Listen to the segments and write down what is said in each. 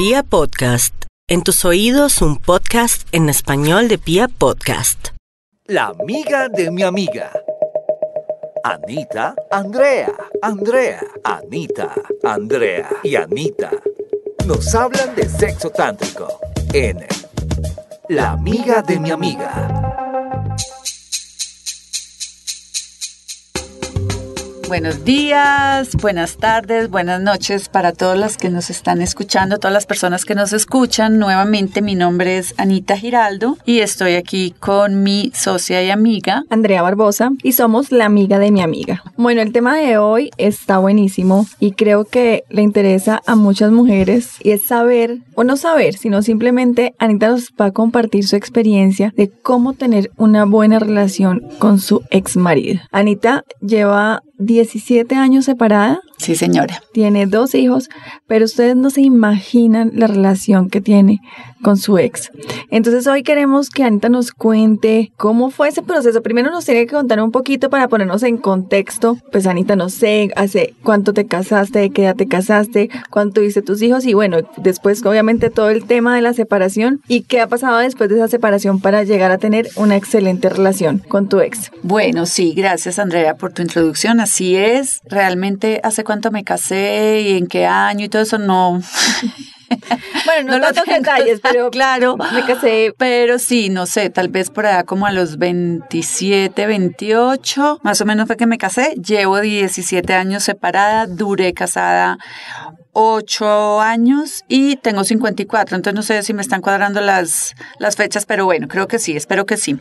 Pia Podcast, en tus oídos un podcast en español de Pia Podcast. La amiga de mi amiga. Anita, Andrea, Andrea, Anita, Andrea y Anita. Nos hablan de sexo tántrico en La amiga de mi amiga. Buenos días, buenas tardes, buenas noches para todas las que nos están escuchando, todas las personas que nos escuchan. Nuevamente mi nombre es Anita Giraldo y estoy aquí con mi socia y amiga Andrea Barbosa y somos la amiga de mi amiga. Bueno, el tema de hoy está buenísimo y creo que le interesa a muchas mujeres y es saber, o no saber, sino simplemente Anita nos va a compartir su experiencia de cómo tener una buena relación con su ex marido. Anita lleva 17 años separada. Sí, señora. Tiene dos hijos, pero ustedes no se imaginan la relación que tiene con su ex. Entonces hoy queremos que Anita nos cuente cómo fue ese proceso. Primero nos tiene que contar un poquito para ponernos en contexto. Pues Anita, no sé, hace cuánto te casaste, de qué edad te casaste, cuánto tuviste tus hijos y bueno, después obviamente todo el tema de la separación y qué ha pasado después de esa separación para llegar a tener una excelente relación con tu ex. Bueno, sí, gracias Andrea por tu introducción. Así es, realmente hace cuánto me casé y en qué año y todo eso no... Bueno, no, lo tantos detalles, pero claro, me casé. Pero sí, no sé, tal vez por allá como a los 27, 28, más o menos fue que me casé. Llevo 17 años separada, duré casada 8 años y tengo 54, entonces no sé si me están cuadrando las, las fechas, pero bueno, creo que sí, espero que sí.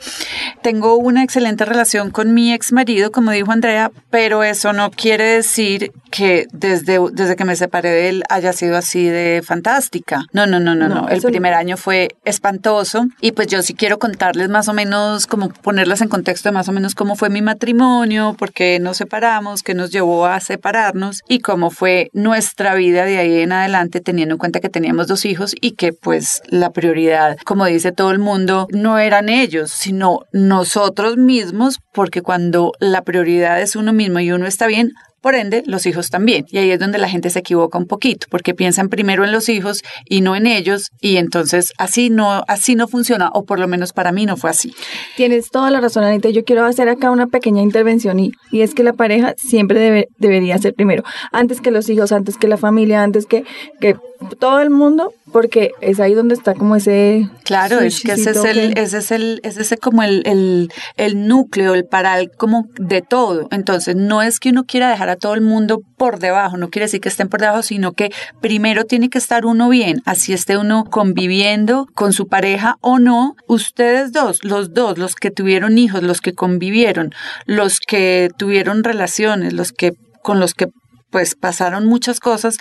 Tengo una excelente relación con mi ex marido, como dijo Andrea, pero eso no quiere decir que desde, desde que me separé de él haya sido así de fantástica. No, no, no, no, no. No, El eso no. primer año fue espantoso y pues yo sí quiero contarles más o menos, como ponerlas en contexto de más o menos cómo fue mi matrimonio, por qué nos separamos, qué nos llevó a separarnos y cómo fue nuestra vida de ahí en adelante teniendo en cuenta que teníamos dos hijos y que pues la prioridad, como dice todo el mundo, no eran ellos, sino nosotros mismos, porque cuando la prioridad es uno mismo y uno está bien, por ende, los hijos también. Y ahí es donde la gente se equivoca un poquito, porque piensan primero en los hijos y no en ellos, y entonces así no, así no funciona, o por lo menos para mí no fue así. Tienes toda la razón, Anita. Yo quiero hacer acá una pequeña intervención y, y es que la pareja siempre debe, debería ser primero, antes que los hijos, antes que la familia, antes que, que todo el mundo, porque es ahí donde está como ese... Claro, es que ese es el, que- ese es el, ese es como el, el, el núcleo, el paral como de todo. Entonces, no es que uno quiera dejar a todo el mundo por debajo, no quiere decir que estén por debajo, sino que primero tiene que estar uno bien, así esté uno conviviendo con su pareja o no. Ustedes dos, los dos, los que tuvieron hijos, los que convivieron, los que tuvieron relaciones, los que con los que pues pasaron muchas cosas,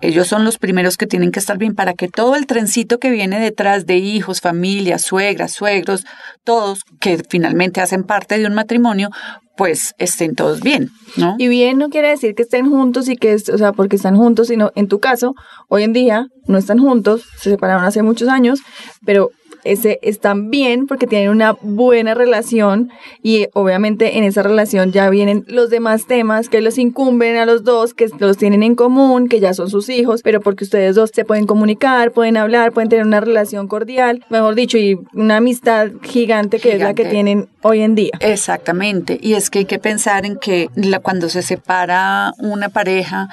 ellos son los primeros que tienen que estar bien para que todo el trencito que viene detrás de hijos, familias, suegras, suegros, todos que finalmente hacen parte de un matrimonio, pues estén todos bien, ¿no? Y bien no quiere decir que estén juntos y que, o sea, porque están juntos, sino en tu caso, hoy en día no están juntos, se separaron hace muchos años, pero ese están bien porque tienen una buena relación y obviamente en esa relación ya vienen los demás temas que los incumben a los dos, que los tienen en común, que ya son sus hijos, pero porque ustedes dos se pueden comunicar, pueden hablar, pueden tener una relación cordial, mejor dicho, y una amistad gigante que es la que tienen hoy en día. Exactamente. Y es que hay que pensar en que la- cuando se separa una pareja,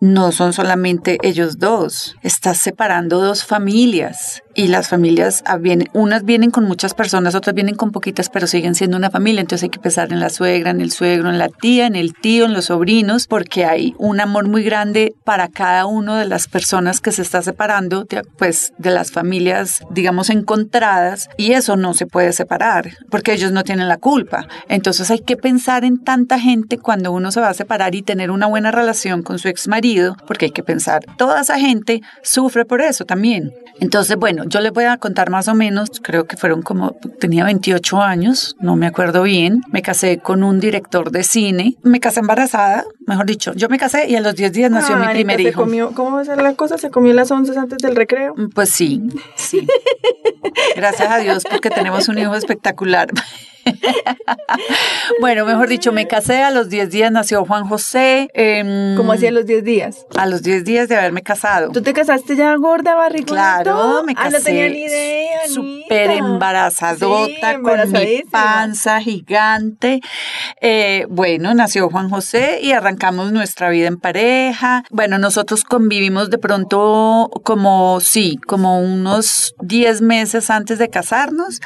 no son solamente ellos dos. Estás separando dos familias. Y las familias, ah, vienen, unas vienen con muchas personas, otras vienen con poquitas, pero siguen siendo una familia. Entonces hay que pensar en la suegra, en el suegro, en la tía, en el tío, en los sobrinos, porque hay un amor muy grande para cada una de las personas que se está separando, pues de las familias, digamos, encontradas. Y eso no se puede separar, porque ellos no tienen la culpa. Entonces hay que pensar en tanta gente cuando uno se va a separar y tener una buena relación con su ex marido, porque hay que pensar, toda esa gente sufre por eso también. Entonces, bueno, yo les voy a contar más o menos, creo que fueron como, tenía 28 años, no me acuerdo bien, me casé con un director de cine, me casé embarazada, mejor dicho, yo me casé y a los 10 días nació Ah, mi primer se hijo. comió- ¿Cómo va a ser la cosa? ¿Se comió las once antes del recreo? Pues sí, sí. Gracias a Dios porque tenemos un hijo espectacular. bueno, mejor dicho, me casé, a los 10 días nació Juan José. Eh, ¿Cómo hacía los 10 días? A los 10 días de haberme casado. ¿Tú te casaste ya gorda, barrigona? Claro, me Ah, casé no tenía ni idea, súper embarazadota, Sí, con mi panza gigante. Eh, bueno, nació Juan José y arrancamos nuestra vida en pareja. Bueno, nosotros convivimos de pronto como, sí, como unos 10 meses antes de casarnos,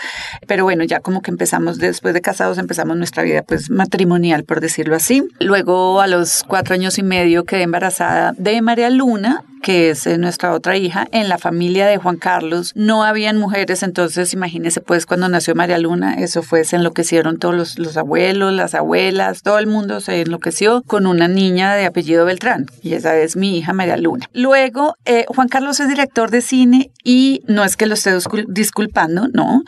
pero bueno, ya como que empezamos, después de casados, empezamos nuestra vida pues matrimonial, por decirlo así. Luego a los cuatro años y medio quedé embarazada de María Luna, que es eh, nuestra otra hija, en la familia de Juan Carlos no habían mujeres, entonces imagínese pues cuando nació María Luna, eso fue, se enloquecieron todos los, los abuelos, las abuelas, todo el mundo se enloqueció con una niña de apellido Beltrán, y esa es mi hija María Luna. Luego, eh, Juan Carlos es director de cine y no es que lo esté discul- disculpando, no,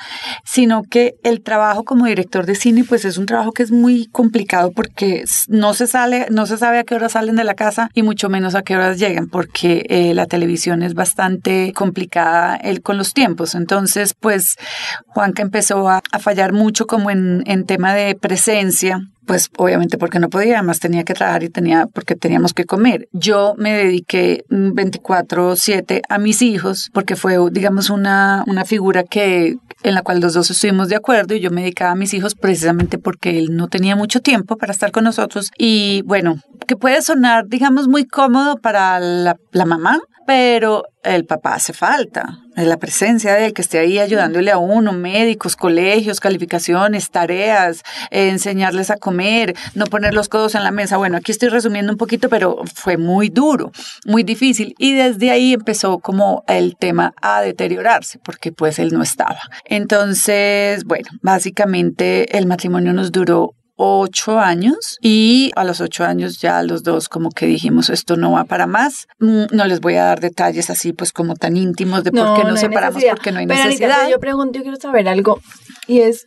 sino que el trabajo como director de cine pues es un trabajo que es muy complicado porque no se sale, no se sabe a qué horas salen de la casa y mucho menos a qué horas llegan porque eh, la televisión es bastante complicada el, con los tiempos. Entonces pues Juanca empezó a, a fallar mucho como en, en tema de presencia pues obviamente porque no podía, además tenía que trabajar y tenía porque teníamos que comer. Yo me dediqué mm, 24/7 a mis hijos porque fue digamos una una figura que en la cual los dos estuvimos de acuerdo y yo me dedicaba a mis hijos precisamente porque él no tenía mucho tiempo para estar con nosotros y bueno, que puede sonar digamos muy cómodo para la, la mamá, pero el papá hace falta, la presencia de él que esté ahí ayudándole a uno, médicos, colegios, calificaciones, tareas, enseñarles a comer, no poner los codos en la mesa. Bueno, aquí estoy resumiendo un poquito, pero fue muy duro, muy difícil y desde ahí empezó como el tema a deteriorarse porque pues él no estaba. Entonces, bueno, básicamente el matrimonio nos duró ocho años y a los ocho años ya los dos como que dijimos esto no va para más. Mm, No les voy a dar detalles así pues como tan íntimos de por qué nos separamos necesidad. porque no hay Pero, necesidad. yo pregunto, yo quiero saber algo, y es,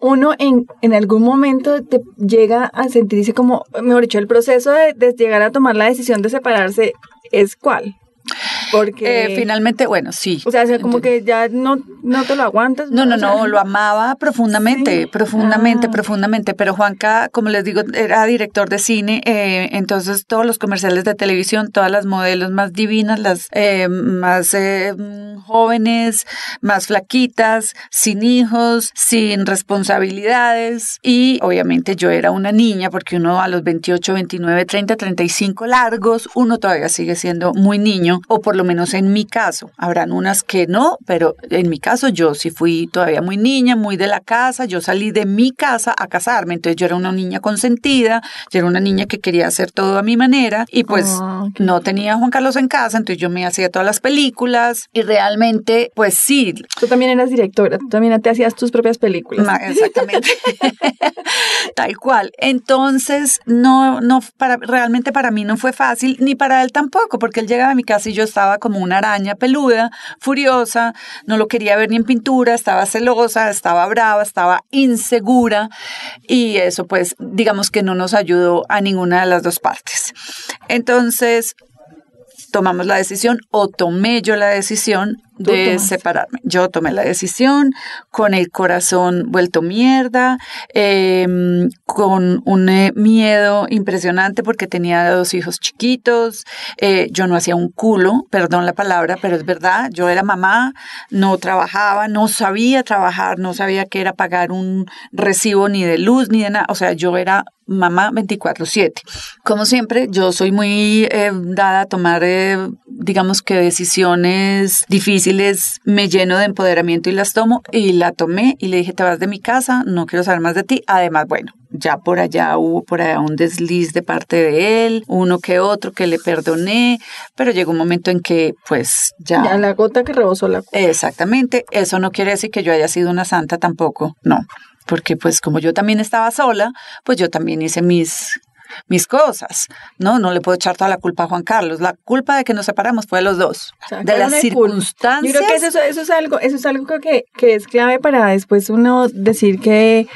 uno en, en algún momento te llega a sentirse como, mejor dicho, el proceso de, de llegar a tomar la decisión de separarse es cuál? Porque, Eh, finalmente, bueno, sí. o sea, o sea, como que ya no, no te lo aguantas. No, no, no, lo amaba profundamente, Sí. profundamente, Ah. profundamente. Pero Juanca, como les digo, era director de cine, eh, entonces todos los comerciales de televisión, todas las modelos más divinas, las eh, más eh, mm, jóvenes, más flaquitas, sin hijos, sin responsabilidades. Y obviamente yo era una niña, porque uno a los 28, 29, 30, 35 largos, uno todavía sigue siendo muy niño, o por lo menos en mi caso. Habrán unas que no, pero en mi caso yo sí fui todavía muy niña, muy de la casa. Yo salí de mi casa a casarme, entonces yo era una niña consentida, yo era una niña que quería hacer todo a mi manera y pues Ah, ok. no tenía a Juan Carlos en casa, entonces yo me hacía todas las películas y realmente, pues sí, Tú también eras directora, tú también te hacías tus propias películas. Ma- Exactamente. Tal cual. Entonces, no, no, para, realmente para mí no fue fácil, ni para él tampoco, porque él llegaba a mi casa y yo estaba como una araña peluda, furiosa, no lo quería ver ni en pintura, estaba celosa, estaba brava, estaba insegura, y eso pues, digamos que no nos ayudó a ninguna de las dos partes. Entonces, tomamos la decisión o tomé yo la decisión de separarme. Yo tomé la decisión con el corazón vuelto mierda, em, con un eh, miedo impresionante porque tenía dos hijos chiquitos, eh, yo no hacía un culo, perdón la palabra, pero es verdad, yo era mamá, no trabajaba, no sabía trabajar, no sabía qué era pagar un recibo ni de luz ni de nada, o sea, yo era mamá 24/7. Como siempre, yo soy muy eh, dada a tomar, digamos que decisiones difíciles, me lleno de empoderamiento y las tomo y la tomé y le dije, te vas de mi casa, no quiero saber más de ti. Además, bueno, ya por allá hubo por allá un desliz de parte de él, uno que otro que le perdoné, pero llegó un momento en que pues ya... Ya la gota que rebosó la. Exactamente, eso no quiere decir que yo haya sido una santa tampoco, no, porque pues como yo también estaba sola, pues yo también hice mis mis cosas, ¿no? No le puedo echar toda la culpa a Juan Carlos. La culpa de que nos separamos fue de los dos, O sea, de las circunstancias. Yo creo que eso, eso es algo, eso es algo que, que es clave para después uno decir que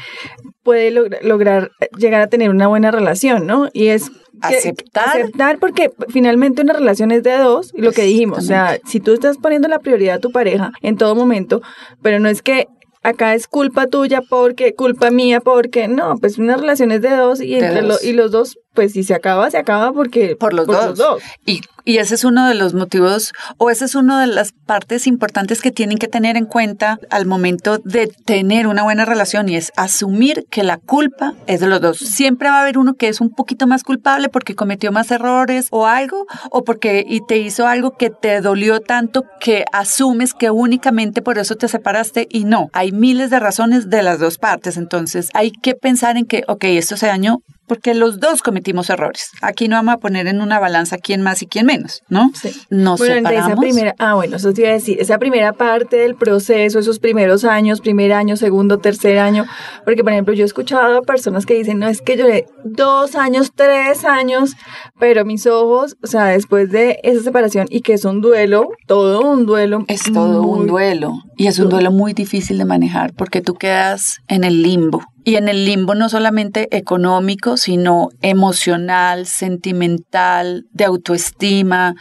puede logra- lograr llegar a tener una buena relación, ¿no? Y es que- Aceptar. aceptar porque finalmente una relación es de dos y lo que dijimos, o sea, si tú estás poniendo la prioridad a tu pareja en todo momento, pero no es que acá es culpa tuya porque, culpa mía porque, no, pues una relación es de dos y, De entre lo- dos. y los dos, pues si se acaba, se acaba porque... por los dos. Y, y ese es uno de los motivos, o esa es una de las partes importantes que tienen que tener en cuenta al momento de tener una buena relación y es asumir que la culpa es de los dos. Siempre va a haber uno que es un poquito más culpable porque cometió más errores o algo, o porque y te hizo algo que te dolió tanto que asumes que únicamente por eso te separaste y no. Hay miles de razones de las dos partes. Entonces hay que pensar en que, ok, esto se dañó porque los dos cometimos errores. Aquí no vamos a poner en una balanza quién más y quién menos, ¿no? Sí. Nos bueno, entre esa separamos. primera, ah, bueno, eso te iba a decir, esa primera parte del proceso, esos primeros años, primer año, segundo, tercer año, porque por ejemplo yo he escuchado a personas que dicen, no, es que lloré dos años, tres años, pero mis ojos, o sea, después de esa separación y que es un duelo, todo un duelo. Es todo un duelo y es un duelo muy difícil de manejar porque tú quedas en el limbo. Y en el limbo no solamente económico, sino emocional, sentimental, de autoestima,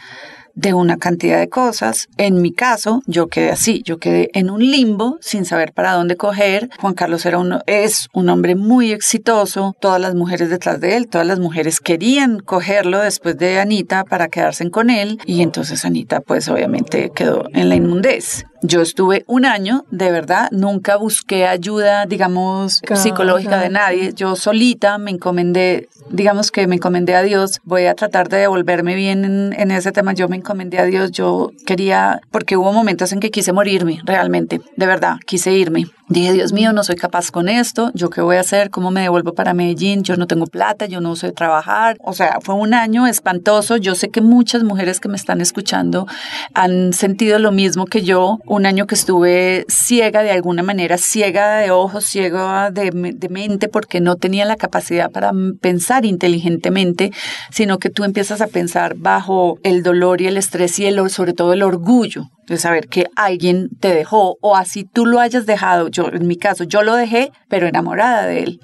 de una cantidad de cosas. En mi caso, yo quedé así, yo quedé en un limbo sin saber para dónde coger. Juan Carlos era uno, es un hombre muy exitoso, todas las mujeres detrás de él, todas las mujeres querían cogerlo después de Anita para quedarse con él y entonces Anita pues obviamente quedó en la inmundez. Yo estuve un año, de verdad, nunca busqué ayuda, digamos, Claro, psicológica de nadie. Yo solita me encomendé, digamos que me encomendé a Dios. Voy a tratar de devolverme bien en, en ese tema. Yo me encomendé a Dios. Yo quería, porque hubo momentos en que quise morirme, realmente, de verdad, quise irme. Dije, Dios mío, no soy capaz con esto. ¿Yo qué voy a hacer? ¿Cómo me devuelvo para Medellín? Yo no tengo plata, yo no sé trabajar. O sea, fue un año espantoso. Yo sé que muchas mujeres que me están escuchando han sentido lo mismo que yo. Un año que estuve ciega de alguna manera, ciega de ojos, ciega de, me- de mente, porque no tenía la capacidad para pensar inteligentemente, sino que tú empiezas a pensar bajo el dolor y el estrés y el, sobre todo el orgullo de saber que alguien te dejó o así tú lo hayas dejado. Yo, en mi caso, yo lo dejé, pero enamorada de él.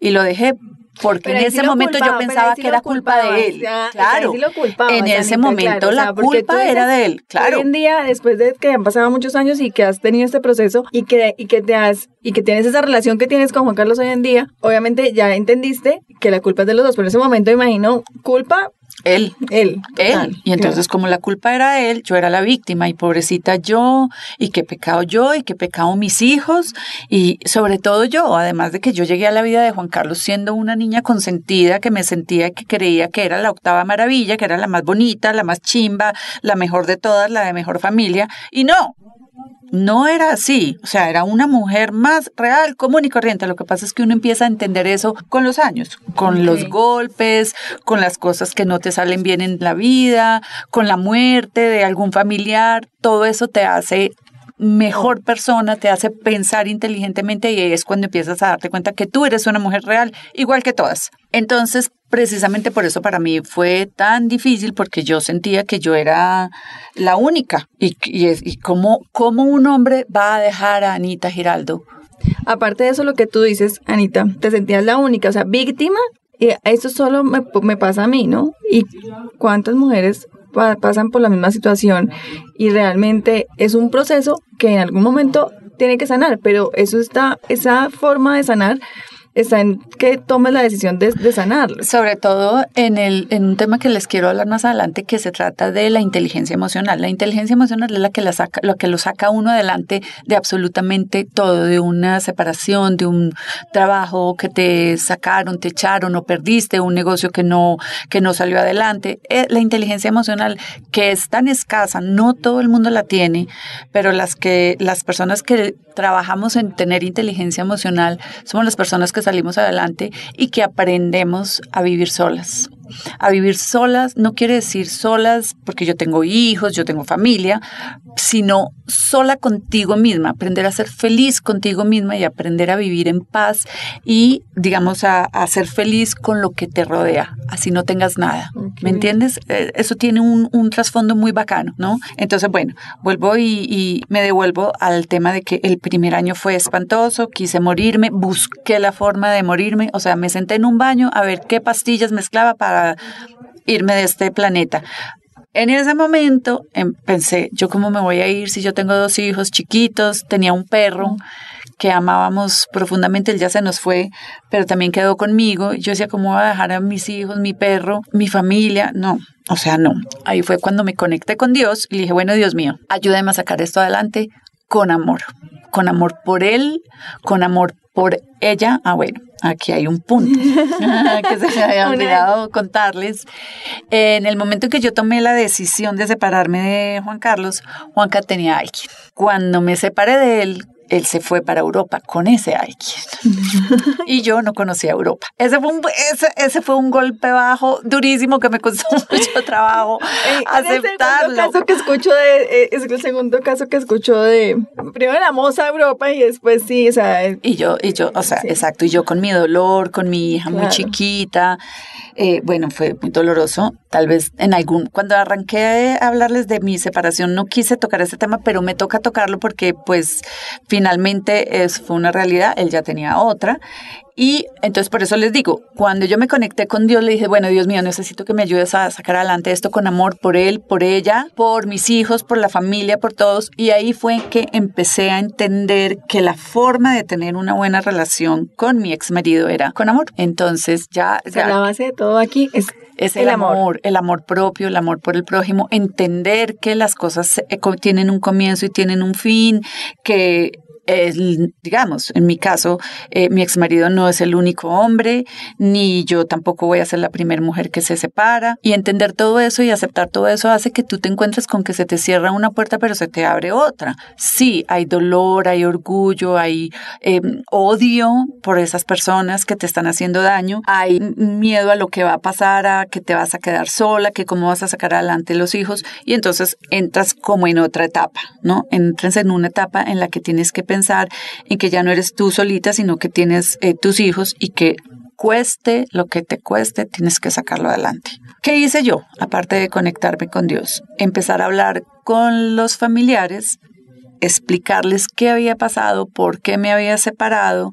Y lo dejé porque Pero en sí ese momento culpaba, yo pensaba sí que era culpa de él. ya, claro. sí lo culpabas, en ese momento claro, la culpa era de él, claro. Hoy en día, después de que han pasado muchos años y que has tenido este proceso y que, y que te has y que tienes esa relación que tienes con Juan Carlos hoy en día, obviamente ya entendiste que la culpa es de los dos, pero en ese momento imagino culpa Él. él. él. y entonces como la culpa era él, yo era la víctima y pobrecita yo, y qué pecado yo, y qué pecado mis hijos, y sobre todo yo, además de que yo llegué a la vida de Juan Carlos siendo una niña consentida que me sentía que creía que era la octava maravilla, que era la más bonita, la más chimba, la mejor de todas, la de mejor familia, y no. No era así, o sea, era una mujer más real, común y corriente. Lo que pasa es que uno empieza a entender eso con los años, con los golpes, con las cosas que no te salen bien en la vida, con la muerte de algún familiar. Todo eso te hace mejor persona, te hace pensar inteligentemente y es cuando empiezas a darte cuenta que tú eres una mujer real, igual que todas. Entonces, precisamente por eso para mí fue tan difícil porque yo sentía que yo era la única. ¿Y, y, y cómo, cómo un hombre va a dejar a Anita Giraldo? Aparte de eso, lo que tú dices, Anita, te sentías la única, o sea, víctima, y eso solo me pasa a mí, ¿no? Y cuántas mujeres pa- pasan por la misma situación y realmente es un proceso que en algún momento tiene que sanar, pero eso está, esa forma de sanar está en que tomes la decisión de, de sanarlo. Sobre todo en, el, en un tema que les quiero hablar más adelante, que se trata de la inteligencia emocional. La inteligencia emocional es la que, la saca, lo que lo saca uno adelante de absolutamente todo, de una separación, de un trabajo que te sacaron, te echaron o perdiste, un negocio que no, que no salió adelante. Eh, La inteligencia emocional, que es tan escasa, no todo el mundo la tiene, pero las, que, las personas que trabajamos en tener inteligencia emocional somos las personas que salimos adelante y que aprendemos a vivir solas. A vivir solas no quiere decir solas porque yo tengo hijos, yo tengo familia, sino sola contigo misma, aprender a ser feliz contigo misma y aprender a vivir en paz y, digamos, a, a ser feliz con lo que te rodea, así no tengas nada. ¿Me entiendes? Eh, Eso tiene un, un trasfondo muy bacano, ¿no? Entonces, bueno, vuelvo y, y me devuelvo al tema de que el primer año fue espantoso, quise morirme, busqué la forma de morirme, o sea, me senté en un baño a ver qué pastillas mezclaba para irme de este planeta. En ese momento em, pensé, ¿yo cómo me voy a ir si yo tengo dos hijos chiquitos? Tenía un perro que amábamos profundamente, él ya se nos fue, pero también quedó conmigo. Yo decía, ¿cómo voy a dejar a mis hijos, mi perro, mi familia? No, o sea, no. Ahí fue cuando me conecté con Dios y dije, bueno, Dios mío, ayúdame a sacar esto adelante con amor, con amor por él, con amor por ella. Ah, bueno, aquí hay un punto que se me había olvidado contarles. En el momento en que yo tomé la decisión de separarme de Juan Carlos, Juanca tenía alguien. Cuando me separé de él, él se fue para Europa con ese alguien. y yo no conocía Europa. Ese fue, un, ese, ese fue un golpe bajo durísimo que me costó mucho trabajo aceptarlo. Es el segundo caso que escucho de, eh, es el segundo caso que escucho de, primero la moza Europa y después sí, o sea. Y yo, y yo, o sea, exacto, y yo con mi dolor, con mi hija muy chiquita, eh, bueno, fue muy doloroso. Tal vez en algún, cuando arranqué a hablarles de mi separación, no quise tocar ese tema, pero me toca tocarlo porque pues finalmente es, fue una realidad, él ya tenía otra. Y entonces por eso les digo, cuando yo me conecté con Dios, le dije, bueno, Dios mío, necesito que me ayudes a sacar adelante esto con amor por él, por ella, por mis hijos, por la familia, por todos. Y ahí fue que empecé a entender que la forma de tener una buena relación con mi ex marido era con amor. Entonces ya... la base de todo aquí es es el, amor, el amor propio, el amor por el prójimo, entender que las cosas eh, tienen un comienzo y tienen un fin, que digamos, en mi caso, eh, mi ex marido no es el único hombre, ni yo tampoco voy a ser la primera mujer que se separa. Y entender todo eso y aceptar todo eso hace que tú te encuentres con que se te cierra una puerta, pero se te abre otra. Sí, hay dolor, hay orgullo, hay em, odio por esas personas que te están haciendo daño, hay miedo a lo que va a pasar, a que te vas a quedar sola, que cómo vas a sacar adelante los hijos. Y entonces entras como en otra etapa, ¿no? Entras en una etapa en la que tienes que pensar en que ya no eres tú solita, sino que tienes eh, tus hijos y que cueste lo que te cueste, tienes que sacarlo adelante. ¿Qué hice yo? Aparte de conectarme con Dios, empezar a hablar con los familiares, explicarles qué había pasado, por qué me había separado,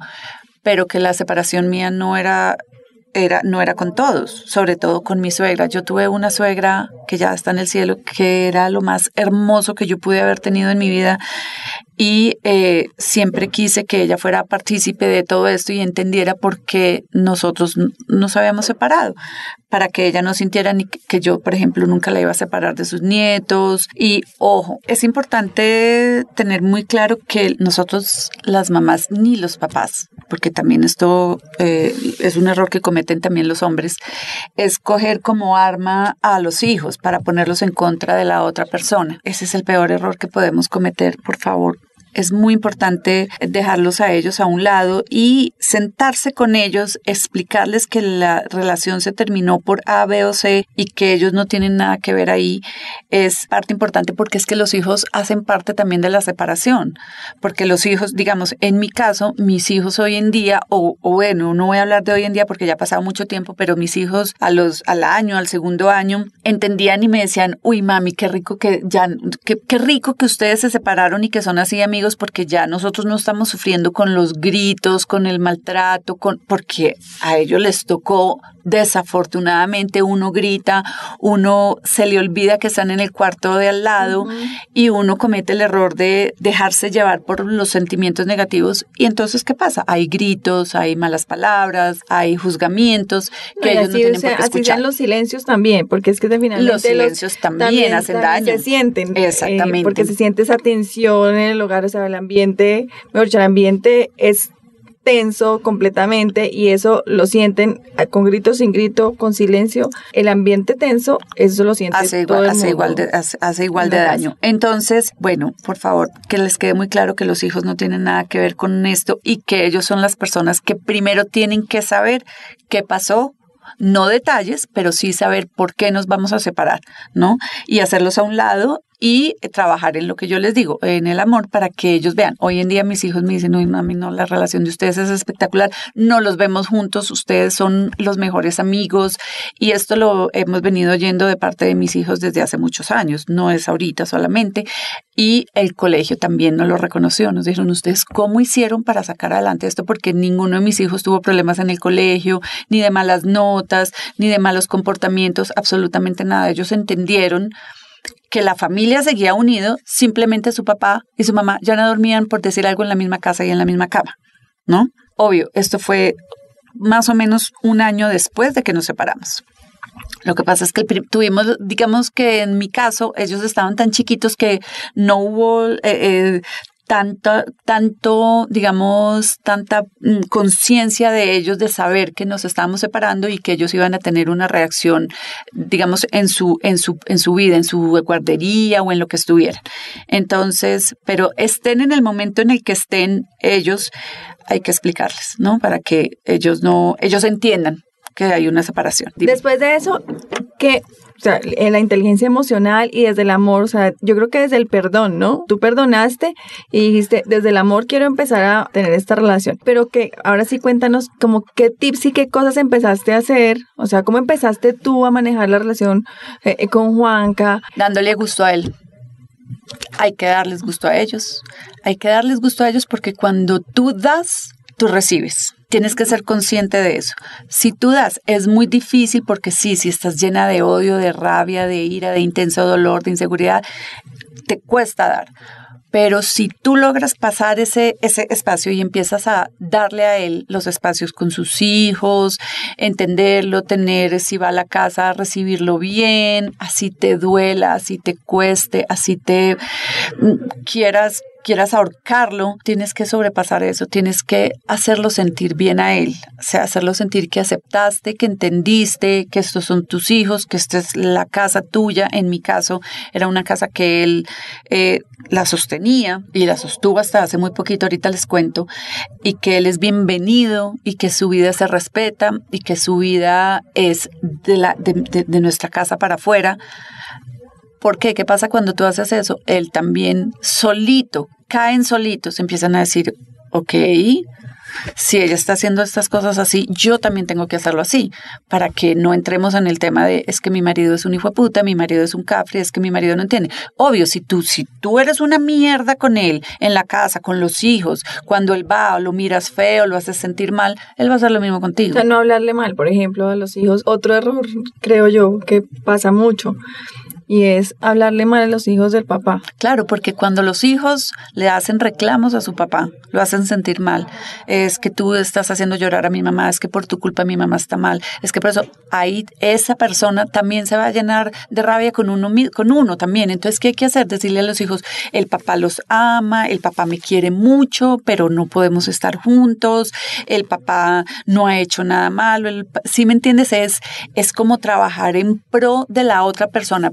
pero que la separación mía no era era, no era con todos, sobre todo con mi suegra. Yo tuve una suegra que ya está en el cielo, que era lo más hermoso que yo pude haber tenido en mi vida y eh, siempre quise que ella fuera partícipe de todo esto y entendiera por qué nosotros nos habíamos separado, para que ella no sintiera ni que yo, por ejemplo, nunca la iba a separar de sus nietos. Y ojo, es importante tener muy claro que nosotros, las mamás ni los papás, porque también esto eh, es un error que cometen también los hombres, es coger como arma a los hijos para ponerlos en contra de la otra persona. Ese es el peor error que podemos cometer, por favor es muy importante dejarlos a ellos a un lado y sentarse con ellos, explicarles que la relación se terminó por A, B o C y que ellos no tienen nada que ver ahí, es parte importante porque es que los hijos hacen parte también de la separación, porque los hijos, digamos, en mi caso, mis hijos hoy en día, o, bueno, no voy a hablar de hoy en día porque ya ha pasado mucho tiempo, pero mis hijos a los, al año, al segundo año, entendían y me decían, uy mami, qué rico que ya, qué, qué rico que ustedes se separaron y que son así amigos porque ya nosotros no estamos sufriendo con los gritos, con el maltrato, con, porque a ellos les tocó desafortunadamente uno grita, uno se le olvida que están en el cuarto de al lado y uno comete el error de dejarse llevar por los sentimientos negativos y entonces ¿qué pasa? Hay gritos, hay malas palabras, hay juzgamientos que ellos no tienen por qué escuchar. Así los silencios también, porque es que finalmente los silencios también, hacen daño. Se sienten. Eh, Exactamente. porque se siente esa tensión en el hogar, o sea, el ambiente, mejor dicho, el ambiente es tenso completamente y eso lo sienten ah, con grito, sin grito, con silencio. El ambiente tenso, eso lo siente hace todo igual, hace igual de, hace, igual de daño. Entonces, bueno, por favor, que les quede muy claro que los hijos no tienen nada que ver con esto y que ellos son las personas que primero tienen que saber qué pasó, no detalles, pero sí saber por qué nos vamos a separar, ¿no? Y hacerlos a un lado y trabajar en lo que yo les digo, en el amor, para que ellos vean. Hoy en día mis hijos me dicen, uy, mami, no, la relación de ustedes es espectacular, no los vemos juntos, ustedes son los mejores amigos y esto lo hemos venido oyendo de parte de mis hijos desde hace muchos años, no es ahorita solamente. Y el colegio también nos lo reconoció, nos dijeron, ustedes, ¿cómo hicieron para sacar adelante esto? Porque ninguno de mis hijos tuvo problemas en el colegio, ni de malas notas, ni de malos comportamientos, absolutamente nada. Ellos entendieron que la familia seguía unido, simplemente su papá y su mamá ya no dormían por decir algo en la misma casa y en la misma cama, ¿no? Obvio, esto fue más o menos un año después de que nos separamos. Lo que pasa es que tuvimos, digamos que en mi caso, ellos estaban tan chiquitos que no hubo eh, eh, tanto, tanto, digamos, tanta mm, conciencia de ellos de saber que nos estábamos separando y que ellos iban a tener una reacción, digamos, en su, en su, en su vida, en su guardería o en lo que estuvieran. Entonces, pero estén en el momento en el que estén ellos, hay que explicarles, ¿no? Para que ellos no, ellos entiendan que hay una separación. Después de eso, que o sea, en la inteligencia emocional y desde el amor, o sea, yo creo que desde el perdón, ¿no? Tú perdonaste y dijiste, desde el amor quiero empezar a tener esta relación. Pero que ahora sí cuéntanos como qué tips y qué cosas empezaste a hacer, o sea, cómo empezaste tú a manejar la relación eh, eh, con Juanca. Dándole gusto a él. Hay que darles gusto a ellos. Hay que darles gusto a ellos porque cuando tú das, tú recibes. Tienes que ser consciente de eso. Si tú das, es muy difícil porque sí, si estás llena de odio, de rabia, de ira, de intenso dolor, de inseguridad, te cuesta dar. Pero si tú logras pasar ese, ese espacio y empiezas a darle a él los espacios con sus hijos, entenderlo, tener, si va a la casa, recibirlo bien, así te duela, así te cueste, así te mm, quieras quieras ahorcarlo, tienes que sobrepasar eso, tienes que hacerlo sentir bien a él, o sea, hacerlo sentir que aceptaste, que entendiste, que estos son tus hijos, que esta es la casa tuya. En mi caso, era una casa que él eh, la sostenía y la sostuvo hasta hace muy poquito, ahorita les cuento, y que él es bienvenido y que su vida se respeta y que su vida es de, la, de nuestra casa para afuera ¿Por qué? ¿Qué pasa cuando tú haces eso? Él también solito, caen solitos, empiezan a decir, ok, si ella está haciendo estas cosas así, yo también tengo que hacerlo así, para que no entremos en el tema de es que mi marido es un hijo puta, mi marido es un cafre, es que mi marido no entiende. Obvio, si tú, si tú eres una mierda con él en la casa, con los hijos, cuando él va o lo miras feo, lo haces sentir mal, él va a hacer lo mismo contigo. O sea, no hablarle mal, por ejemplo, a los hijos. Otro error, creo yo, que pasa mucho y es hablarle mal a los hijos del papá. Claro, porque cuando los hijos le hacen reclamos a su papá, lo hacen sentir mal, es que tú estás haciendo llorar a mi mamá, es que por tu culpa mi mamá está mal, es que por eso ahí esa persona también se va a llenar de rabia con uno, con uno también. Entonces, ¿qué hay que hacer? Decirle a los hijos, el papá los ama, el papá me quiere mucho, pero no podemos estar juntos, el papá no ha hecho nada malo. si me entiendes, es, es como trabajar en pro de la otra persona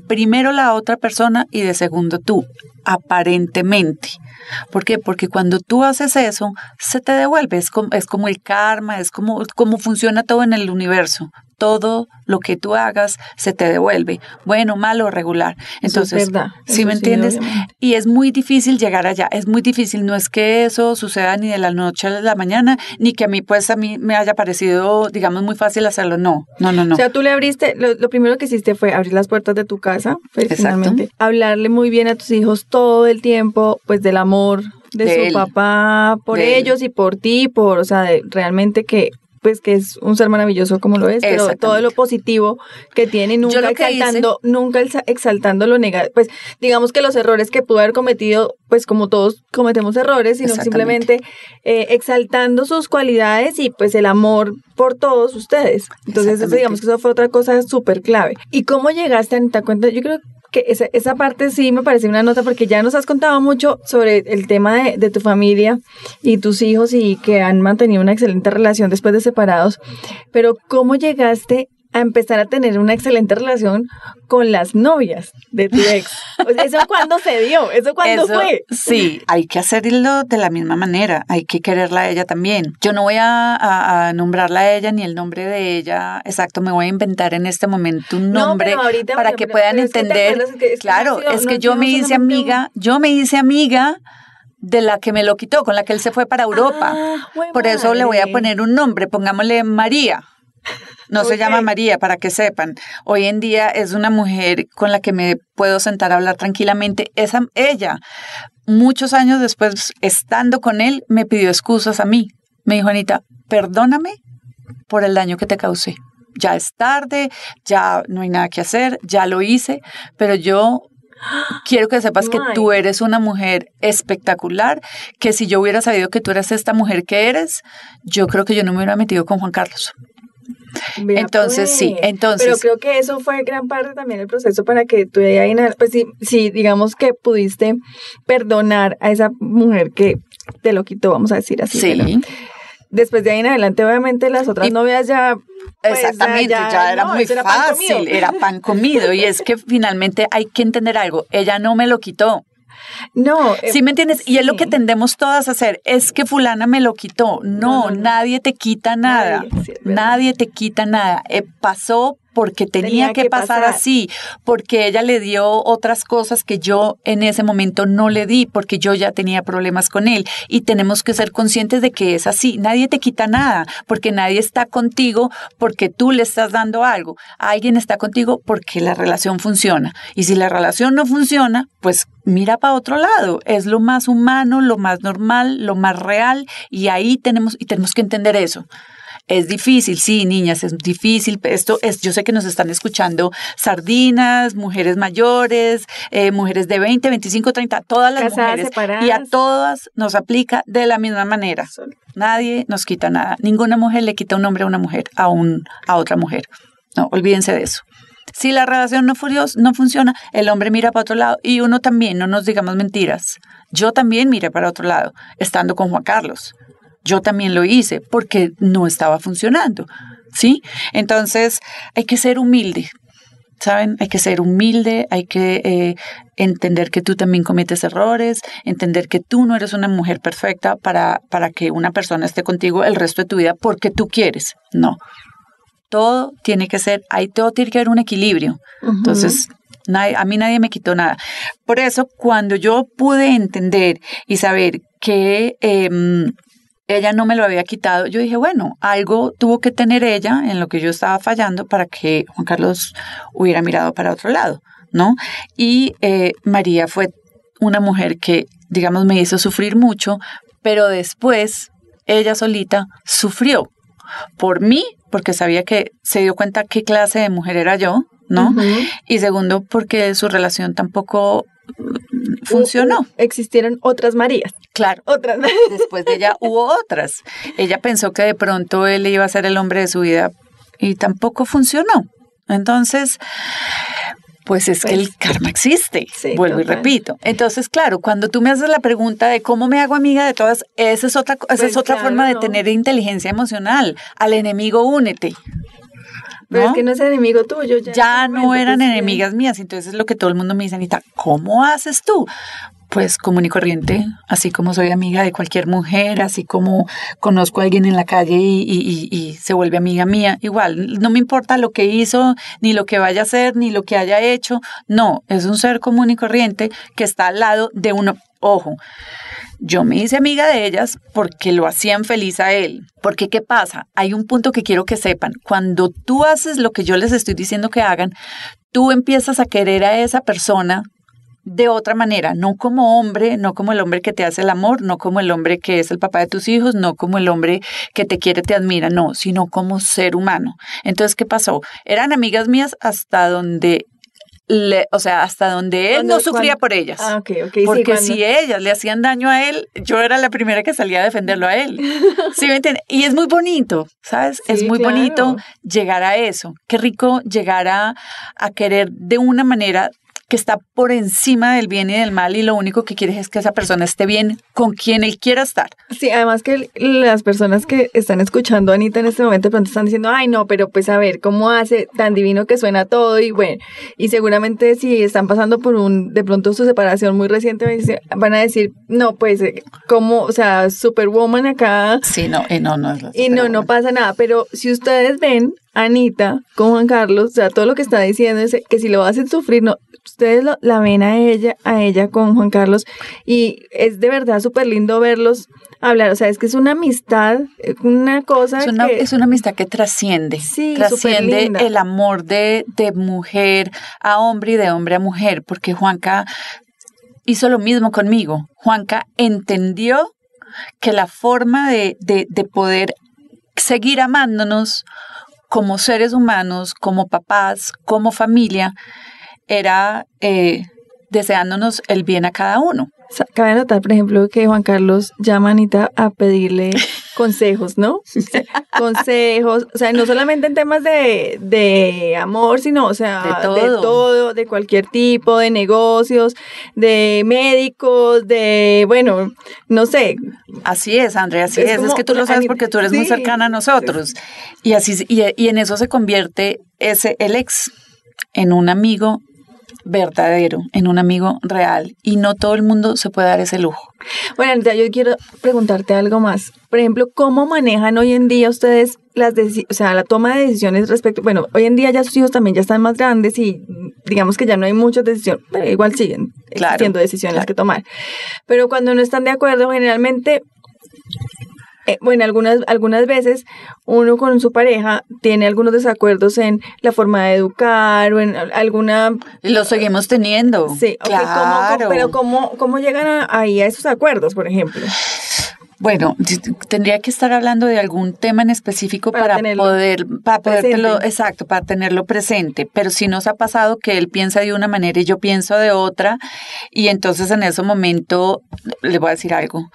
la otra persona y de segundo tú, aparentemente. ¿Por qué? Porque cuando tú haces eso, se te devuelve, es como, es como el karma, es como, como funciona todo en el universo todo lo que tú hagas se te devuelve, bueno, malo, regular. Entonces, ¿sí me entiendes? y es muy difícil llegar allá, es muy difícil, no es que eso suceda ni de la noche a la mañana, ni que a mí, pues, a mí me haya parecido, digamos, muy fácil hacerlo, no, no, no, no. O sea, tú le abriste, lo, primero que hiciste fue abrir las puertas de tu casa, personalmente, hablarle muy bien a tus hijos todo el tiempo, pues, del amor, de, su papá por ellos y por ti, por, o sea, realmente que pues que es un ser maravilloso como lo es, pero todo lo positivo que tiene, nunca exaltando, nunca exaltando lo negativo, pues digamos que los errores que pudo haber cometido, pues como todos cometemos errores, sino simplemente eh, exaltando sus cualidades y pues el amor por todos ustedes. Entonces, digamos que eso fue otra cosa súper clave. ¿Y cómo llegaste a esta cuenta? Yo creo que esa, esa, parte sí me parece una nota porque ya nos has contado mucho sobre el tema de, de, tu familia y tus hijos y que han mantenido una excelente relación después de separados, pero ¿cómo llegaste a empezar a tener una excelente relación con las novias de tu ex. ¿Eso cuándo se dio? ¿Eso cuándo fue? Sí, hay que hacerlo de la misma manera, hay que quererla a ella también. Yo no voy a, nombrarla a ella ni el nombre de ella, exacto, me voy a inventar en este momento un nombre para que puedan entender. claro, es que yo me hice amiga, yo me hice amiga de la que me lo quitó, con la que él se fue para Europa. Ah, Por eso le voy a poner un nombre, pongámosle María. No se llama María, para que sepan. Hoy en día es una mujer con la que me puedo sentar a hablar tranquilamente. Esa, ella, muchos años después, estando con él, me pidió excusas a mí. Me dijo, Anita, perdóname por el daño que te causé. Ya es tarde, ya no hay nada que hacer, ya lo hice, pero yo quiero que sepas que tú eres una mujer espectacular, que si yo hubiera sabido que tú eras esta mujer que eres, yo creo que yo no me hubiera metido con Juan Carlos. Entonces, sí, pues. entonces- Pero creo que eso fue gran parte también del proceso para que tú de ahí pues sí, sí, digamos que pudiste perdonar a esa mujer que te lo quitó, vamos a decir así. Sí, pero Después de ahí en adelante, obviamente, las otras Y- novias ya... pues, exactamente, ya, era no, muy era fácil, era pan comido. Y es que finalmente hay que entender algo, ella no me lo quitó. No. eh, ¿Sí me entiendes? Y es lo que tendemos todas a hacer. Es que fulana me lo quitó. No, No, no, no. nadie te quita nada. Nadie, sí, nadie te quita nada. Eh, pasó porque tenía, Tenía que, que pasar, pasar. así, porque ella le dio otras cosas que yo en ese momento no le di, porque yo ya tenía problemas con él. Y tenemos que ser conscientes de que es así. Nadie te quita nada, porque nadie está contigo porque tú le estás dando algo. Alguien está contigo porque la relación funciona. Y si la relación no funciona, pues mira para otro lado. Es lo más humano, lo más normal, lo más real. Y ahí tenemos, y tenemos que entender eso. Es difícil, sí, niñas, es difícil. Esto es, yo sé que nos están escuchando sardinas, mujeres mayores, eh, mujeres de 20, 25, 30, todas las Casadas, mujeres. separadas. Y a todas nos aplica de la misma manera. Nadie nos quita nada. Ninguna mujer le quita un hombre a una mujer, a, un, a otra mujer. No, olvídense de eso. Si la relación no, furios- no funciona, el hombre mira para otro lado y uno también, no nos digamos mentiras. Yo también miré para otro lado, estando con Juan Carlos. Yo también lo hice porque no estaba funcionando. ¿Sí? Entonces, hay que ser humilde. ¿Saben? Hay que ser humilde, hay que eh, entender que tú también cometes errores, entender que tú no eres una mujer perfecta para, para que una persona esté contigo el resto de tu vida porque tú quieres. No. Todo tiene que ser, ahí todo tiene que haber un equilibrio. Entonces, nadie- a mí nadie me quitó nada. Por eso, cuando yo pude entender y saber que em, ella no me lo había quitado, yo dije, bueno, algo tuvo que tener ella en lo que yo estaba fallando para que Juan Carlos hubiera mirado para otro lado, ¿no? Y eh, María fue una mujer que, digamos, me hizo sufrir mucho, pero después ella solita sufrió por mí, porque sabía que se dio cuenta qué clase de mujer era yo, ¿no? Y segundo, porque su relación tampoco mm, funcionó. Existieron otras Marías. Claro. Otras. Después de ella hubo otras. Ella pensó que de pronto él iba a ser el hombre de su vida y tampoco funcionó. Entonces, pues es que el Pues, karma existe, sí, vuelvo y repito. Entonces, claro, cuando tú me haces la pregunta de cómo me hago amiga de todas, esa es otra, esa Pues, es otra claro, forma de ¿no? tener inteligencia emocional. Al enemigo únete. Pero ¿no? es que no es enemigo tuyo. Ya, ya no eran pues, enemigas mías. Entonces es lo que todo el mundo me dice, Anita, ¿cómo haces tú? Pues común y corriente, así como soy amiga de cualquier mujer, así como conozco a alguien en la calle y, y- y- se vuelve amiga mía, igual, no me importa lo que hizo, ni lo que vaya a hacer, ni lo que haya hecho, no, es un ser común y corriente que está al lado de uno, ojo, yo me hice amiga de ellas porque lo hacían feliz a él. Porque, ¿qué pasa? Hay un punto que quiero que sepan. Cuando tú haces lo que yo les estoy diciendo que hagan, tú empiezas a querer a esa persona de otra manera, no como hombre, no como el hombre que te hace el amor, no como el hombre que es el papá de tus hijos, no como el hombre que te quiere, te admira, no, sino como ser humano. Entonces, ¿qué pasó? Eran amigas mías hasta donde, le, o sea, hasta donde él Cuando- no sufría cuando- por ellas. Ah, ok, ok. sí, Porque si ellas le hacían daño a él, yo era la primera que salía a defenderlo a él. ¿Sí me entiendes? Y es muy bonito, ¿sabes? es muy claro. bonito llegar a eso. Qué rico llegar a, a querer de una manera que está por encima del bien y del mal y lo único que quieres es que esa persona esté bien con quien él quiera estar. Sí, además que las personas que están escuchando a Anita en este momento de pronto están diciendo, ay no, pero pues a ver, ¿cómo hace tan divino que suena todo? Y bueno, y seguramente si están pasando por un, de pronto su separación muy reciente, van a decir, no, pues, eh, ¿cómo? O sea, Superwoman acá. Sí, no, eh, no, no es la Y no, no pasa nada, pero si ustedes ven Anita con Juan Carlos, o sea, todo lo que está diciendo es que si lo hacen sufrir, no, ustedes lo- la ven a ella, a ella con Juan Carlos, y es de verdad súper lindo verlos hablar, o sea, es que es una amistad, eh, una cosa Es una, que... es una amistad que trasciende, Sí, trasciende el amor de, de mujer a hombre y de hombre a mujer, porque Juanca hizo lo mismo conmigo. Juanca entendió que la forma de, de, de poder seguir amándonos como seres humanos, como papás, como familia, era eh, deseándonos el bien a cada uno. Cabe notar, por ejemplo, que Juan Carlos llama a Anita a pedirle consejos, ¿no? Consejos, o sea, no solamente en temas de, de amor, sino, o sea, De todo. de todo, de cualquier tipo, de negocios, de médicos, de, bueno, no sé, Así es, Andrea, así Es es. Que tú lo sabes porque tú eres muy cercana a nosotros. Y así y, y en eso se convierte ese el ex en un amigo verdadero, en un amigo real. Y no todo el mundo se puede dar ese lujo. Bueno, Anita, yo quiero preguntarte algo más. Por ejemplo, ¿cómo manejan hoy en día ustedes las o sea, la toma de decisiones respecto, bueno, hoy en día ya sus hijos también ya están más grandes y digamos que ya no hay muchas decisiones, pero igual siguen Claro, existiendo decisiones claro. que tomar. Pero cuando no están de acuerdo, generalmente eh, bueno, algunas, algunas veces uno con su pareja tiene algunos desacuerdos en la forma de educar o en alguna Y lo seguimos teniendo. Sí, ok, ¿cómo- claro. cómo- pero ¿cómo, cómo llegan a- ahí a esos acuerdos, por ejemplo? Bueno, tendría que estar hablando de algún tema en específico Para para, poder, para podértelo, exacto, para tenerlo presente. Pero si nos ha pasado que él piensa de una manera y yo pienso de otra, y entonces en ese momento le voy a decir algo.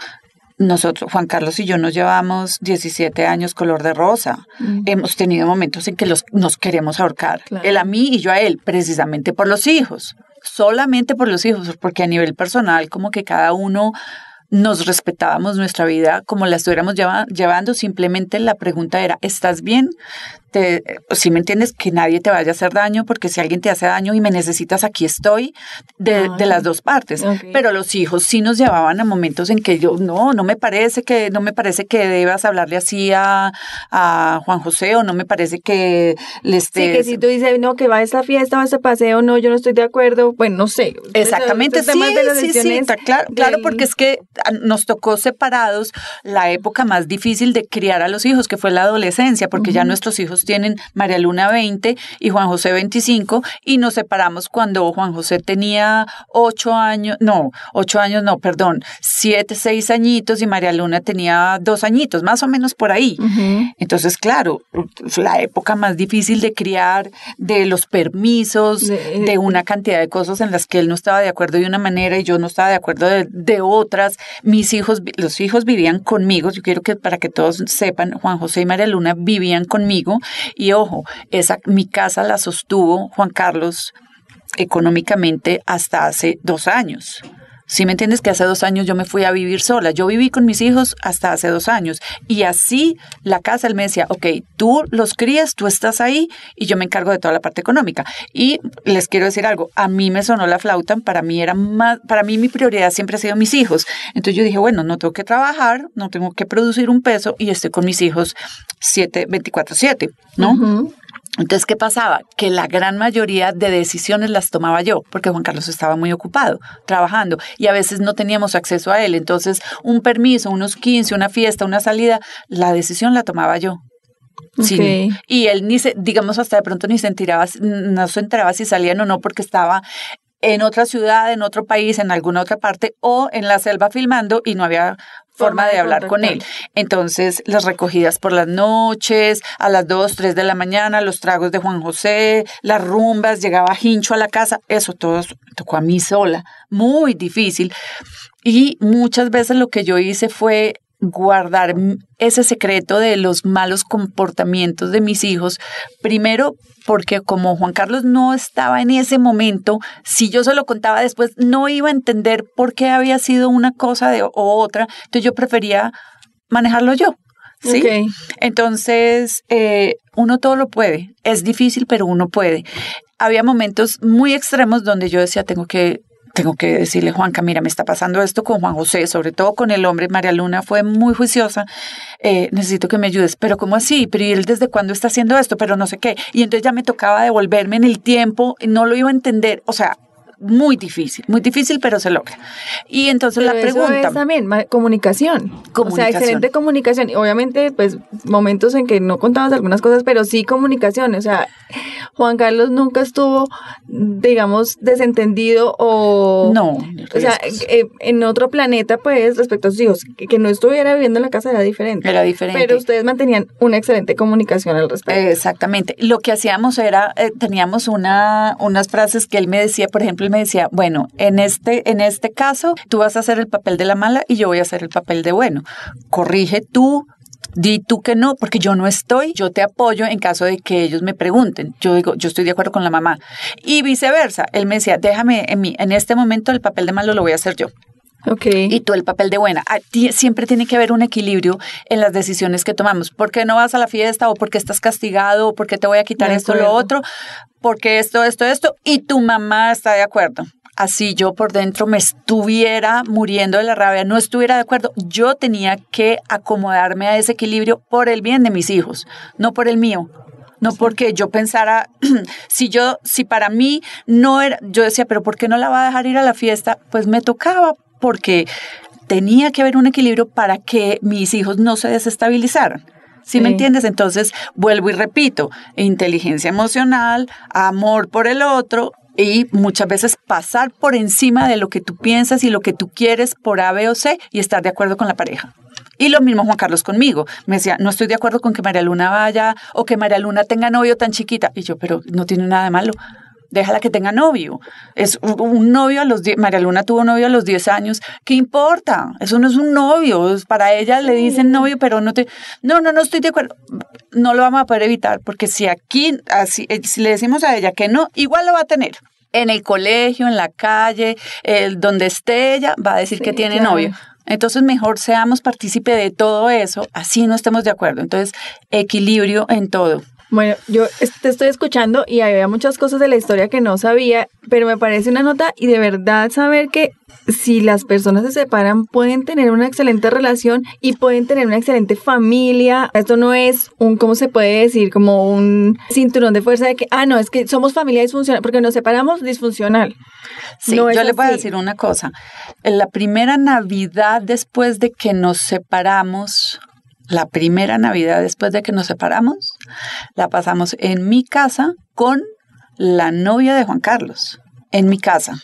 Nosotros, Juan Carlos y yo nos llevamos 17 años color de rosa. Mm. Hemos tenido momentos en que los, nos queremos ahorcar. Claro. Él a mí y yo a él, precisamente por los hijos. Solamente por los hijos, porque a nivel personal, como que cada uno nos respetábamos nuestra vida como la estuviéramos lleva- llevando. Simplemente la pregunta era, ¿estás bien? Te, si me entiendes, que nadie te vaya a hacer daño, porque si alguien te hace daño y me necesitas, aquí estoy, de, Ay. de las dos partes. Pero los hijos sí nos llevaban a momentos en que yo, no, no me parece que, no me parece que debas hablarle así a, a Juan José, o no me parece que le Sí, estés... que si tú dices, no, que va a esta fiesta o a este paseo, no, yo no estoy de acuerdo, bueno, no sé. Exactamente, sí, sí, sí, está claro, claro, porque es que ah, nos tocó separados la época más difícil de criar a los hijos, que fue la adolescencia, porque ya nuestros hijos tienen María Luna 20 y Juan José 25, y nos separamos cuando Juan José tenía ocho años, no, ocho años, no, perdón, siete, seis añitos y María Luna tenía dos añitos, más o menos por ahí. Entonces, claro, la época más difícil de criar, de los permisos, De- de, una cantidad de cosas en las que él no estaba de acuerdo de una manera y yo no estaba de acuerdo de, de otras. Mis hijos, los hijos vivían conmigo. Yo quiero que para que todos sepan, Juan José y María Luna vivían conmigo. Y ojo, esa, mi casa la sostuvo Juan Carlos económicamente hasta hace dos años. Si me entiendes que hace dos años yo me fui a vivir sola. Yo viví con mis hijos hasta hace dos años. Y así la casa, él me decía, ok, tú los crías, tú estás ahí y yo me encargo de toda la parte económica. Y les quiero decir algo, a mí me sonó la flauta, para mí era más, para mí mi prioridad siempre ha sido mis hijos. Entonces yo dije, bueno, no tengo que trabajar, no tengo que producir un peso y estoy con mis hijos 7, 24-7, ¿no? Ujú. Entonces, ¿qué pasaba? Que la gran mayoría de decisiones las tomaba yo, porque Juan Carlos estaba muy ocupado, trabajando, y a veces no teníamos acceso a él. Entonces, un permiso, unos 15, una fiesta, una salida, la decisión la tomaba yo. Sí. Y él ni se, digamos, hasta de pronto ni se enteraba, no se enteraba si salían o no, porque estaba en otra ciudad, en otro país, en alguna otra parte, o en la selva filmando y no había forma, de, hablar con él. Entonces, las recogidas por las noches, a las 2, 3 de la mañana, los tragos de Juan José, las rumbas, llegaba Hincho a la casa, eso todo tocó a mí sola, muy difícil. Y muchas veces lo que yo hice fue guardar ese secreto de los malos comportamientos de mis hijos, primero porque como Juan Carlos no estaba en ese momento, si yo se lo contaba después, no iba a entender por qué había sido una cosa de, o otra, entonces yo prefería manejarlo yo. ¿sí? Entonces, eh, uno todo lo puede. Es difícil, pero uno puede. Había momentos muy extremos donde yo decía, tengo que, tengo que decirle, Juanca, mira, me está pasando esto con Juan José, sobre todo con el hombre. María Luna fue muy juiciosa. eh, necesito que me ayudes. Pero ¿cómo así? Pero ¿y él desde cuándo está haciendo esto? Pero no sé qué. Y entonces ya me tocaba devolverme en el tiempo. No lo iba a entender. O sea, muy difícil, muy difícil, pero se logra. Y entonces Pero la eso pregunta... es también ma- comunicación. O sea, Comunicación. excelente comunicación. Obviamente, pues, momentos en que no contabas algunas cosas, pero sí comunicación. O sea, Juan Carlos nunca estuvo, digamos, desentendido o... No, O sea, eh, en otro planeta, pues, respecto a sus hijos, que, que no estuviera viviendo en la casa era diferente. era diferente. Pero ustedes mantenían una excelente comunicación al respecto. Exactamente. Lo que hacíamos era, eh, teníamos una, unas frases que él me decía, por ejemplo, él me decía, bueno, en este, en este caso, tú vas a hacer el papel de la mala y yo voy a hacer el papel de bueno. Corrige tú, Di tú que no, porque yo no estoy, yo te apoyo en caso de que ellos me pregunten. Yo digo, yo estoy de acuerdo con la mamá. Y viceversa, él me decía, déjame en mí, en este momento el papel de malo lo voy a hacer yo. Ok. Y tú el papel de buena. Ah, ti- Siempre tiene que haber un equilibrio en las decisiones que tomamos. ¿Por qué no vas a la fiesta? ¿O por qué estás castigado? ¿O por qué te voy a quitar De esto, lo acuerdo. otro? Porque esto, esto, esto. Y tu mamá está de acuerdo. Así yo por dentro me estuviera muriendo de la rabia, no estuviera de acuerdo. Yo tenía que acomodarme a ese equilibrio por el bien de mis hijos, no por el mío. No porque yo pensara, si yo, si para mí no era, yo decía, pero ¿por qué no la va a dejar ir a la fiesta? Pues me tocaba, porque tenía que haber un equilibrio para que mis hijos no se desestabilizaran. ¿Sí, me Sí. entiendes? Entonces, vuelvo y repito, inteligencia emocional, amor por el otro y muchas veces pasar por encima de lo que tú piensas y lo que tú quieres por A, B o C y estar de acuerdo con la pareja. Y lo mismo Juan Carlos conmigo. Me decía, no estoy de acuerdo con que María Luna vaya o que María Luna tenga novio tan chiquita. Y yo, pero no tiene nada de malo. Déjala que tenga novio. Es un- un novio a los 10. María Luna tuvo novio a los 10 años. ¿Qué importa? Eso no es un novio. Para ella le dicen novio, pero no te. No, no, no estoy de acuerdo. No lo vamos a poder evitar, porque si aquí, así, eh, si le decimos a ella que no, igual lo va a tener. En el colegio, en la calle, el, donde esté ella, va a decir Sí, que tiene claro. novio. Entonces, mejor seamos partícipe de todo eso, así no estemos de acuerdo. Entonces, equilibrio en todo. Bueno, yo te estoy escuchando y había muchas cosas de la historia que no sabía, pero me parece una nota y de verdad saber que si las personas se separan pueden tener una excelente relación y pueden tener una excelente familia. Esto no es un, ¿cómo se puede decir? Como un cinturón de fuerza de que, ah, no, es que somos familia disfuncional, porque nos separamos disfuncional. Sí, No yo le voy a decir una cosa. En la primera Navidad después de que nos separamos, la primera Navidad después de que nos separamos, la pasamos en mi casa con la novia de Juan Carlos. En mi casa.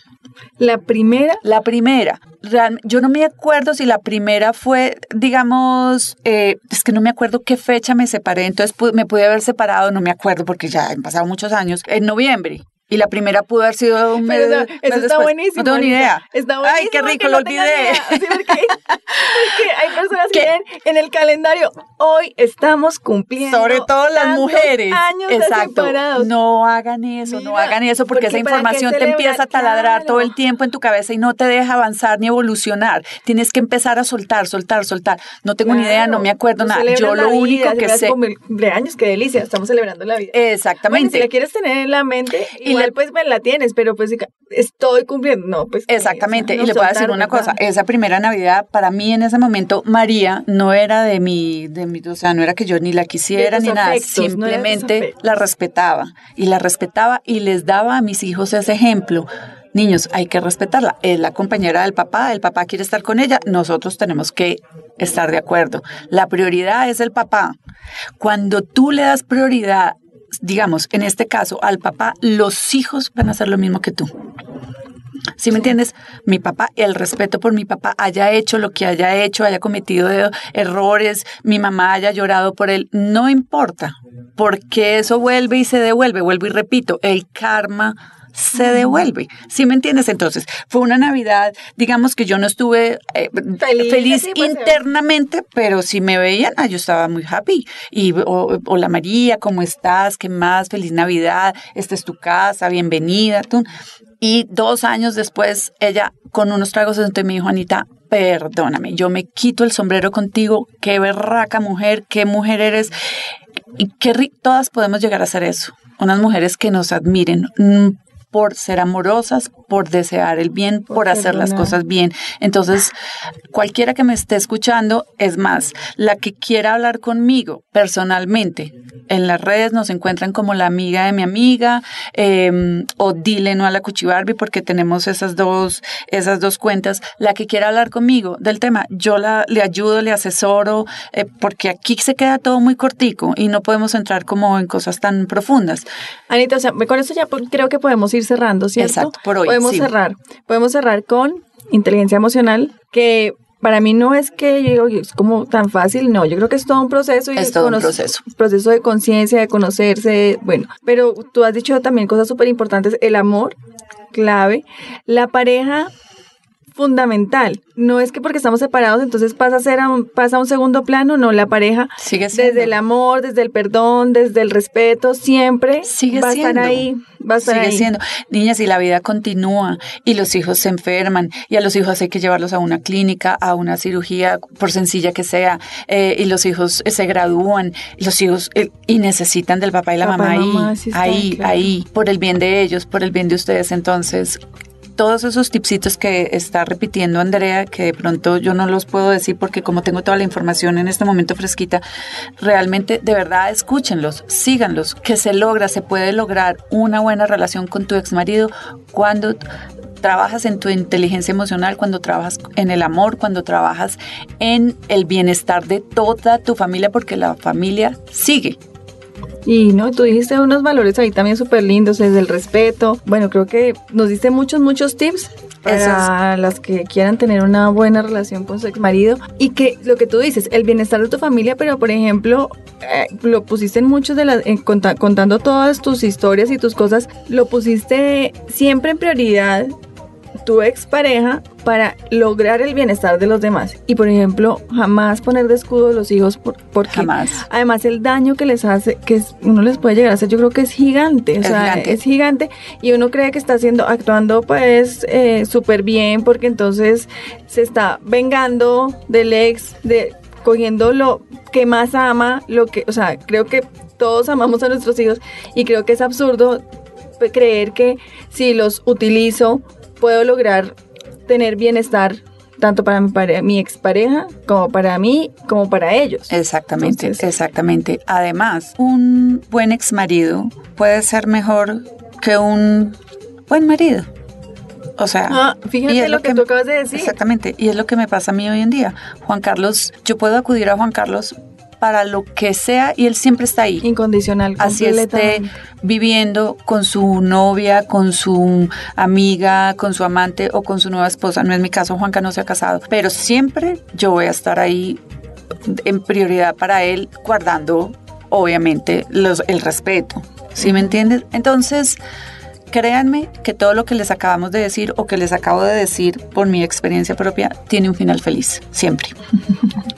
La primera, La primera, real- yo no me acuerdo si la primera fue, digamos, eh, es que no me acuerdo qué fecha me separé, entonces me pude haber separado, no me acuerdo porque ya han pasado muchos años, en noviembre. Y la primera pudo haber sido un mes, Pero eso, mes está después. buenísimo. No tengo ni idea. Está Ay, qué buenísimo rico, lo no olvidé. Sí, porque, porque hay personas que tienen en el calendario, hoy estamos cumpliendo. Sobre todo las mujeres. Años Exacto. separados. No hagan eso, no hagan eso, porque, esa porque ¿para qué información te empieza a taladrar todo el tiempo en tu cabeza y no te deja avanzar ni evolucionar. Tienes que empezar a soltar, soltar, soltar. No tengo ni idea, no me acuerdo nada. Yo lo vida, único que sé. como el cumpleaños, qué delicia, estamos celebrando la vida. Bueno, Exactamente. si la quieres tener en la mente, Y pues me la tienes, pero pues estoy cumpliendo. No, pues. que, Exactamente, o sea, y le voy a decir una cosa, esa primera Navidad, para mí en ese momento, María no era de mi, de mi, o sea, no era que yo ni la quisiera ni nada, afectos, simplemente la respetaba, y la respetaba y les daba a mis hijos ese ejemplo. Niños, hay que respetarla. Es la compañera del papá, el papá quiere estar con ella, nosotros tenemos que estar de acuerdo. La prioridad es el papá. Cuando tú le das prioridad, digamos, en este caso, al papá, los hijos van a hacer lo mismo que tú. ¿Sí me entiendes? Mi papá, el respeto por mi papá, haya hecho lo que haya hecho, haya cometido errores, mi mamá haya llorado por él, no importa, porque eso vuelve y se devuelve, vuelvo y repito, el karma se devuelve. ¿Sí me entiendes? Entonces, fue una Navidad, digamos que yo no estuve eh, Feliz, feliz, sí, pues, internamente, pero si me veían, ah, yo estaba muy happy. Y, o- hola María, ¿cómo estás? ¿Qué más? Feliz Navidad, esta es tu casa, bienvenida. Tú. Y dos años después, ella con unos tragos entonces me dijo, Anita, perdóname, yo me quito el sombrero contigo, qué berraca mujer, qué mujer eres. Y qué todas podemos llegar a hacer eso. Unas mujeres que nos admiren. Por ser amorosas, por desear el bien, por, Por hacer las cosas bien. Entonces, cualquiera que me esté escuchando, es más, la que quiera hablar conmigo personalmente, en las redes nos encuentran como la amiga de mi amiga eh, o dile no a la Cuchibarbi porque tenemos esas dos, esas dos cuentas. La que quiera hablar conmigo del tema, yo la, le ayudo, le asesoro, eh, porque aquí se queda todo muy cortico y no podemos entrar como en cosas tan profundas. Anita, o sea, con eso ya creo que podemos ir cerrando, ¿cierto? Exacto, por hoy, Podemos sí. cerrar. Podemos cerrar con inteligencia emocional, que para mí no es que yo digo, es como tan fácil, no, yo creo que es todo un proceso. Y Es todo un proceso. Proceso de conciencia, de conocerse, bueno, pero tú has dicho también cosas súper importantes, el amor, clave, la pareja fundamental. No es que porque estamos separados entonces pasa a ser a un, pasa a un segundo plano, no, la pareja Sigue siendo. desde el amor, desde el perdón, desde el respeto, siempre Sigue va a siendo. estar ahí, va a estar Sigue ahí. siendo. Niñas, y la vida continúa y los hijos se enferman y a los hijos hay que llevarlos a una clínica, a una cirugía, por sencilla que sea, eh, y los hijos eh, se gradúan, los hijos eh, y necesitan del papá y la Papá mamá y ahí, mamá, sí está, ahí, claro. ahí, por el bien de ellos, por el bien de ustedes. Entonces, todos esos tipsitos que está repitiendo Andrea, que de pronto yo no los puedo decir porque como tengo toda la información en este momento fresquita, realmente de verdad escúchenlos, síganlos, que se logra, se puede lograr una buena relación con tu exmarido cuando trabajas en tu inteligencia emocional, cuando trabajas en el amor, cuando trabajas en el bienestar de toda tu familia, porque la familia sigue. Y no, tú dijiste unos valores ahí también súper lindos, desde el respeto. Bueno, creo que nos diste muchos, muchos tips para las que quieran tener una buena relación con su ex marido. Y que lo que tú dices, el bienestar de tu familia, pero por ejemplo, eh, lo pusiste en muchos de las, conta- contando todas tus historias y tus cosas, lo pusiste siempre en prioridad tu expareja para lograr el bienestar de los demás. Y por ejemplo, jamás poner de escudo a los hijos por, porque Jamás. además el daño que les hace, que uno les puede llegar a hacer, yo creo que es gigante. O Es sea, gigante. es gigante. Y uno cree que está haciendo, actuando pues eh, súper bien porque entonces se está vengando del ex, de cogiendo lo que más ama, lo que, o sea, creo que todos amamos a nuestros hijos y creo que es absurdo creer que si los utilizo puedo lograr tener bienestar tanto para mi, pare- mi expareja como para mí como para ellos. Exactamente, Entonces- exactamente. Además, un buen ex marido puede ser mejor que un buen marido. O sea, Ah, fíjate es lo que tú acabas de decir. Exactamente, y es lo que me pasa a mí hoy en día. Juan Carlos, yo puedo acudir a Juan Carlos para lo que sea y él siempre está ahí. Incondicional, Así esté viviendo con su novia, con su amiga, con su amante o con su nueva esposa. No es mi caso, Juanca no se ha casado, pero siempre yo voy a estar ahí en prioridad para él, guardando obviamente los, el respeto. ¿Sí me entiendes? Entonces, créanme que todo lo que les acabamos de decir o que les acabo de decir por mi experiencia propia tiene un final feliz, siempre.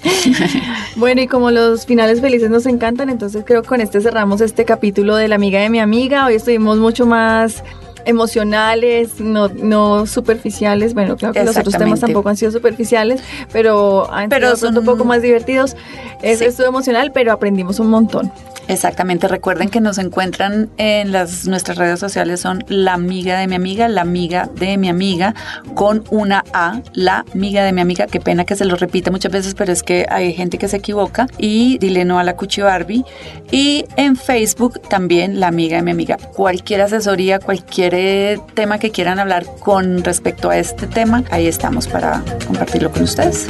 Bueno, y como los finales felices nos encantan, entonces creo que con este cerramos este capítulo de la amiga de mi amiga. Hoy estuvimos mucho más emocionales, no, no superficiales. Bueno, claro que los otros temas tampoco han sido superficiales, pero han Pero sido de pronto un son- poco más divertidos. Es, Sí. Estuvo emocional, pero aprendimos un montón. Exactamente, recuerden que nos encuentran en las nuestras redes sociales son la amiga de mi amiga, la amiga de mi amiga con una A, la amiga de mi amiga, qué pena que se lo repita muchas veces, pero es que hay gente que se equivoca y dile no a la Cuchi Barbie y en Facebook también la amiga de mi amiga. Cualquier asesoría, cualquier eh, tema que quieran hablar con respecto a este tema, ahí estamos para compartirlo con ustedes.